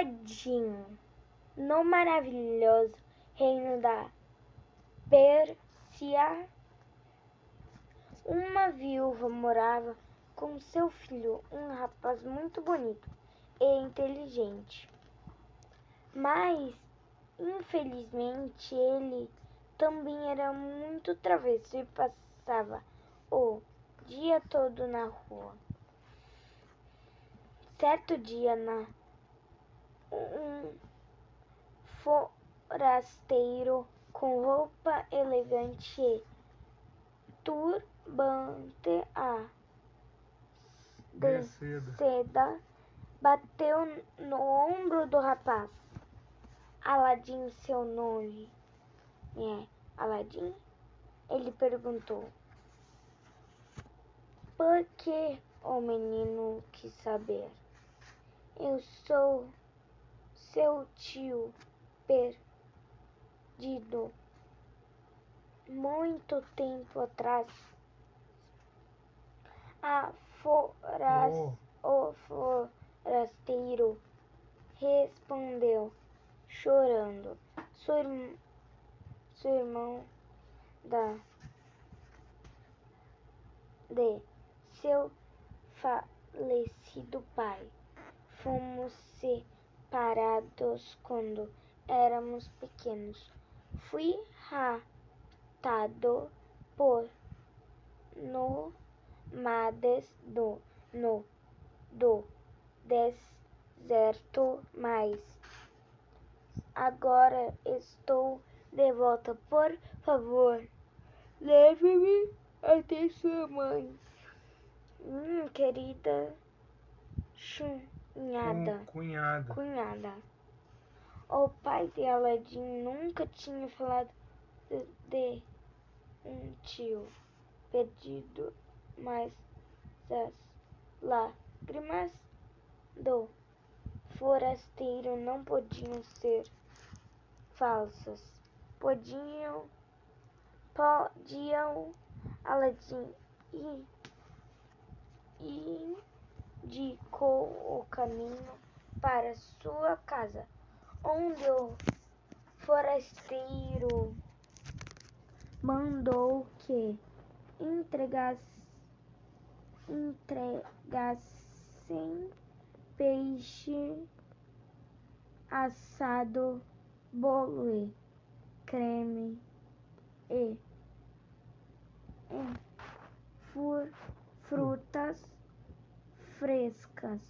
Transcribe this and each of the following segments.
Aladim, no maravilhoso reino da Pérsia, uma viúva morava com seu filho, um rapaz muito bonito e inteligente. Mas, infelizmente, ele também era muito travesso e passava o dia todo na rua. Certo dia, na, forasteiro com roupa elegante e turbante a de seda. seda bateu no ombro do rapaz. Aladim, seu nome é Aladim? Ele perguntou. Por que o menino quis saber? Eu sou seu tio perdido. Muito tempo atrás, a foras, o forasteiro respondeu, chorando. Seu, irm- seu irmão da de seu falecido pai. Fomos separados quando éramos pequenos. Fui raptado por nomades do no do deserto, mas agora estou de volta. Por favor, leve-me até sua mãe. Hum, querida chunhada, Com cunhada. cunhada. O pai de Aladim nunca tinha falado de, de um tio perdido, mas as lágrimas do forasteiro não podiam ser falsas. Podiam, podiam Aladim e indicou o caminho para sua casa, onde o forasteiro mandou que entregasse, entregassem peixe assado, bolo creme e, e frutas frescas.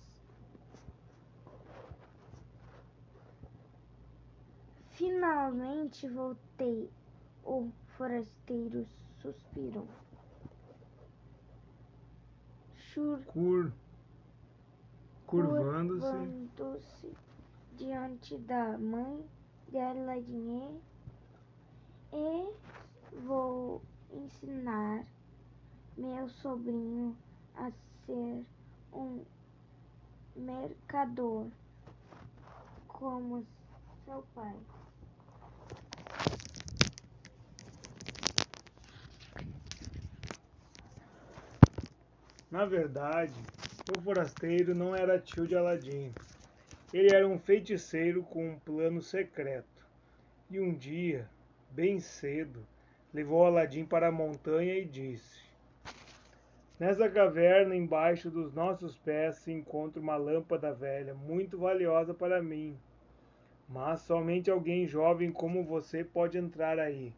Finalmente voltei. O forasteiro suspirou. Chur- Cur, curvando-se. curvando-se diante da mãe de Aladim e vou ensinar meu sobrinho a ser um mercador como seu pai. Na verdade, o forasteiro não era tio de Aladim. Ele era um feiticeiro com um plano secreto. E um dia, bem cedo, levou Aladim para a montanha e disse: Nessa caverna, embaixo dos nossos pés, se encontra uma lâmpada velha, muito valiosa para mim. Mas somente alguém jovem como você pode entrar aí.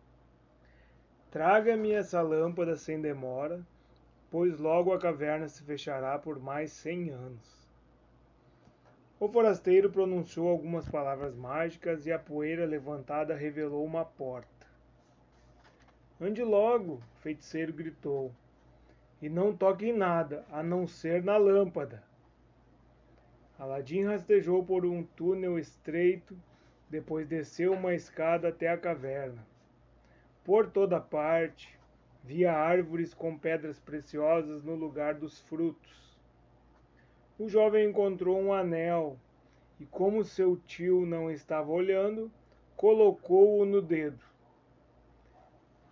Traga-me essa lâmpada sem demora, pois logo a caverna se fechará por mais cem anos. O forasteiro pronunciou algumas palavras mágicas e a poeira levantada revelou uma porta. Ande logo, o feiticeiro gritou, e não toque em nada, a não ser na lâmpada. Aladim rastejou por um túnel estreito, depois desceu uma escada até a caverna. Por toda parte, via árvores com pedras preciosas no lugar dos frutos. O jovem encontrou um anel e, como seu tio não estava olhando, colocou-o no dedo.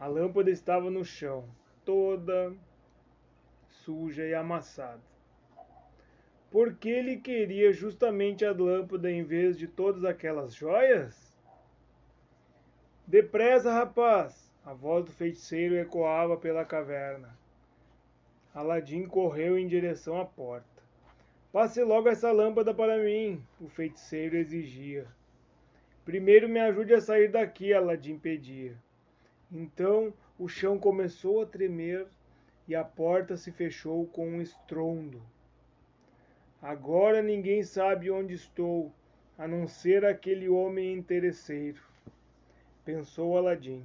A lâmpada estava no chão, toda suja e amassada. por que ele queria justamente a lâmpada em vez de todas aquelas joias? Depressa, rapaz! A voz do feiticeiro ecoava pela caverna. Aladim correu em direção à porta. Passe logo essa lâmpada para mim, o feiticeiro exigia. Primeiro me ajude a sair daqui, Aladim pedia. Então o chão começou a tremer e a porta se fechou com um estrondo. Agora ninguém sabe onde estou, a não ser aquele homem interesseiro, pensou Aladim.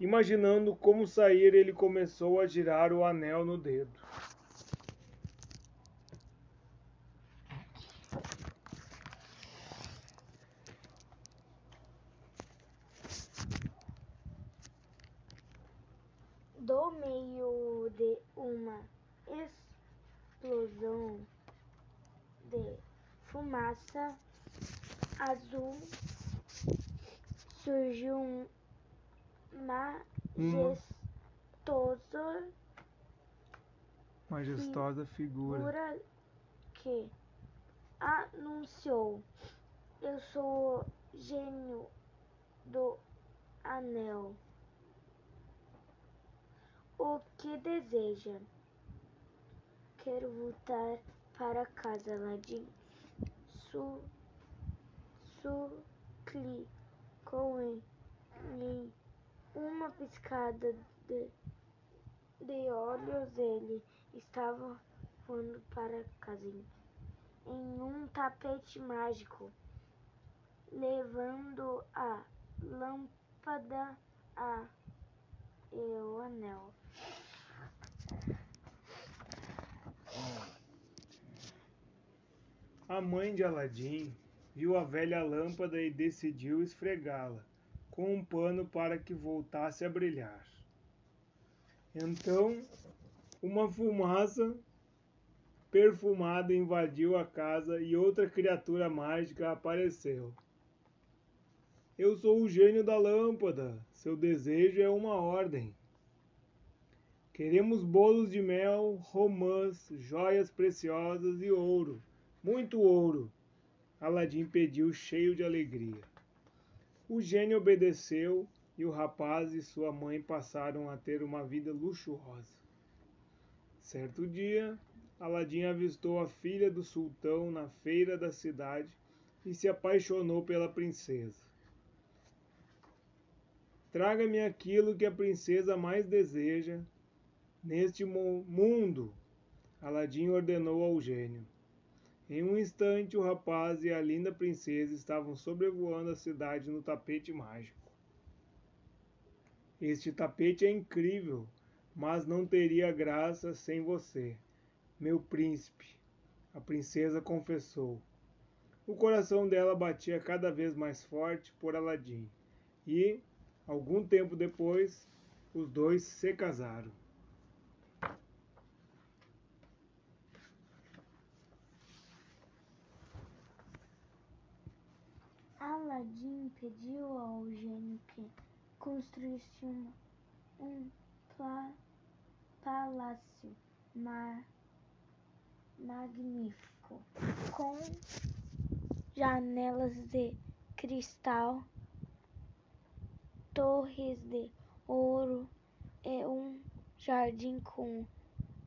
Imaginando como sair, ele começou a girar o anel no dedo. Do meio de uma explosão de fumaça azul surgiu um majestoso majestosa figura. figura que anunciou: Eu sou o gênio do anel. O que deseja? Quero voltar para casa, Aladim. Su, suplicou em, em uma piscada de, de olhos. Ele estava voando para casa em um tapete mágico, levando a lâmpada a e o anel. A mãe de Aladim viu a velha lâmpada e decidiu esfregá-la com um pano para que voltasse a brilhar. Então, uma fumaça perfumada invadiu a casa e outra criatura mágica apareceu. Eu sou o gênio da lâmpada. Seu desejo é uma ordem. Queremos bolos de mel, romãs, joias preciosas e ouro. Muito ouro. Aladim pediu cheio de alegria. O gênio obedeceu e o rapaz e sua mãe passaram a ter uma vida luxuosa. Certo dia, Aladim avistou a filha do sultão na feira da cidade e se apaixonou pela princesa. Traga-me aquilo que a princesa mais deseja neste mundo, Aladim ordenou ao gênio. Em um instante, o rapaz e a linda princesa estavam sobrevoando a cidade no tapete mágico. Este tapete é incrível, mas não teria graça sem você, meu príncipe, a princesa confessou. O coração dela batia cada vez mais forte por Aladim, e, algum tempo depois, os dois se casaram. Aladim pediu ao gênio que construísse uma, um pla, palácio ma, magnífico com janelas de cristal, torres de ouro e um jardim com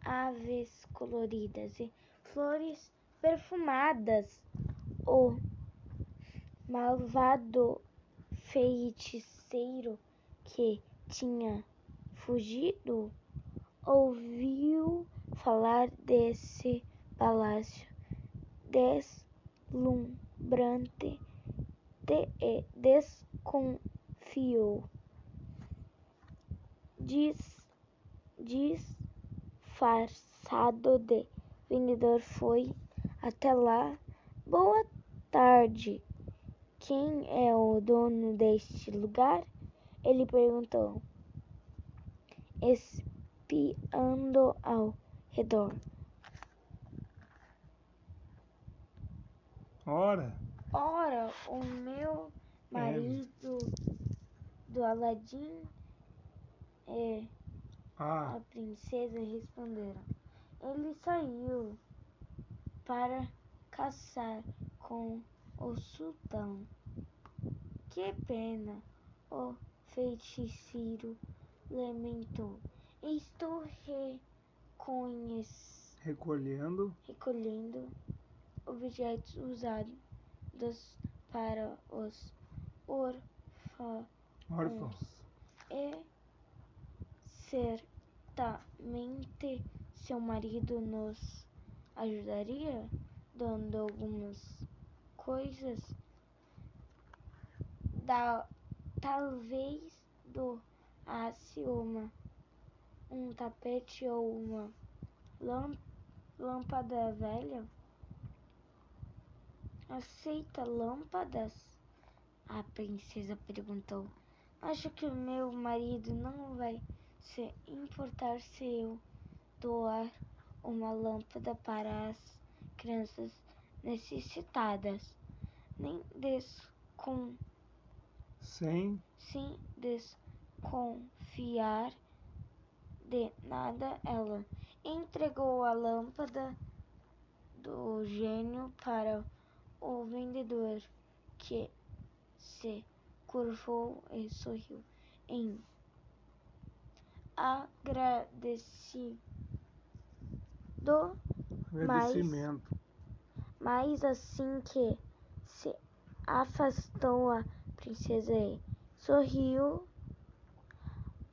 aves coloridas e flores perfumadas. O malvado feiticeiro que tinha fugido ouviu falar desse palácio deslumbrante e desconfiou. Dis, disfarçado de vendedor foi até lá. Boa tarde, quem é o dono deste lugar? Ele perguntou, espiando ao redor. Ora, Ora, o meu marido do Aladim e ah, a princesa responderam. Ele saiu para caçar com o sultão. Que pena! O feiticeiro lamentou. Estou recolhendo, recolhendo objetos usados para os órfãos. órfãos. E certamente seu marido nos ajudaria dando algumas coisas. Da, talvez doasse uma, um tapete ou uma lâmpada velha. Aceita lâmpadas? A princesa perguntou. Acho que meu marido não vai se importar se eu doar uma lâmpada para as crianças necessitadas. Nem descon... Sem... Sem desconfiar de nada, ela entregou a lâmpada do gênio para o vendedor, que se curvou e sorriu em agradecido. Agradecimento. Mas, mas assim que se afastou a princesa e sorriu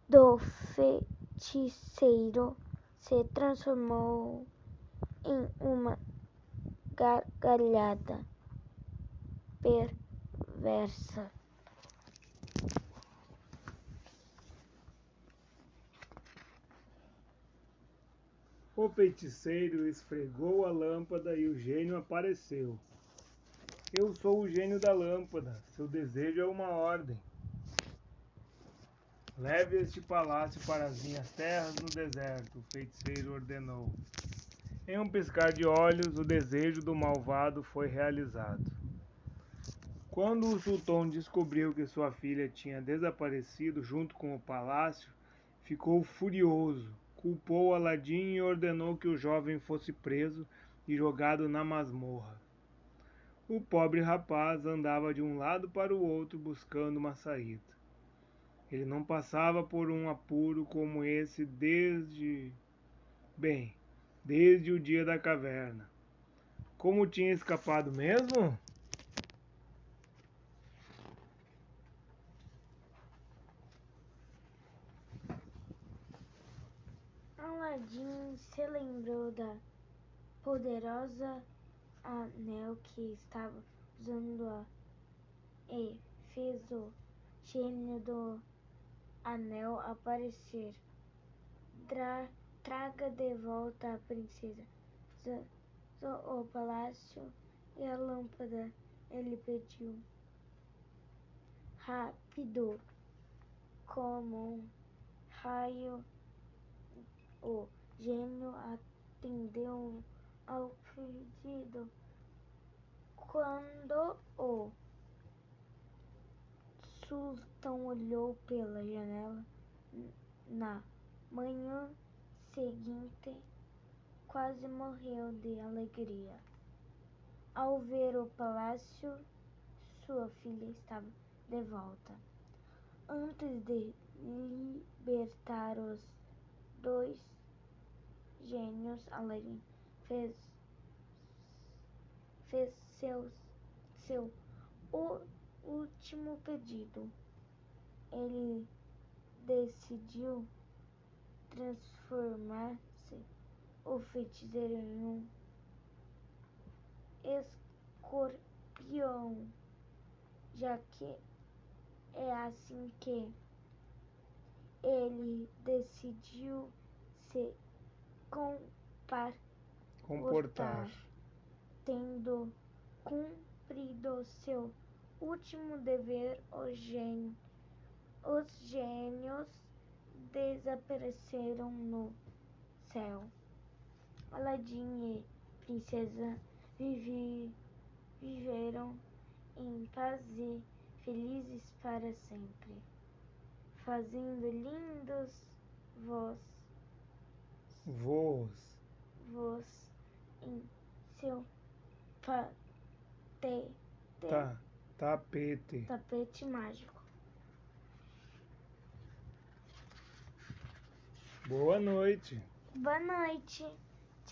do feiticeiro se transformou em uma gargalhada perversa. O feiticeiro esfregou a lâmpada e o gênio apareceu. Eu sou o gênio da lâmpada. Seu desejo é uma ordem. Leve este palácio para as minhas terras no deserto, o feiticeiro ordenou. Em um piscar de olhos, o desejo do malvado foi realizado. Quando o sultão descobriu que sua filha tinha desaparecido junto com o palácio, ficou furioso, culpou Aladim e ordenou que o jovem fosse preso e jogado na masmorra. O pobre rapaz andava de um lado para o outro buscando uma saída. Ele não passava por um apuro como esse desde. Bem, desde o dia da caverna. Como tinha escapado mesmo? Aladim se lembrou da poderosa anel que estava usando a e fez o gênio do anel aparecer. Dra traga de volta a princesa o palácio e a lâmpada. Ele pediu. Rápido, como um raio o gênio atendeu ao pedido. Quando o sultão olhou pela janela na manhã seguinte, quase morreu de alegria. Ao ver o palácio, sua filha estava de volta. Antes de libertar os dois gênios, Aladdin fez, fez seus, seu último pedido. Ele decidiu transformar-se o feiticeiro em um escorpião, já que é assim que ele decidiu se comportar, tendo cumprido seu último dever, o gênio, os gênios desapareceram no céu. Aladim e princesa vivi, viveram em paz e felizes para sempre fazendo lindos voos, voos, voos em seu te te Tá, tapete. tapete mágico. Boa noite. Boa noite.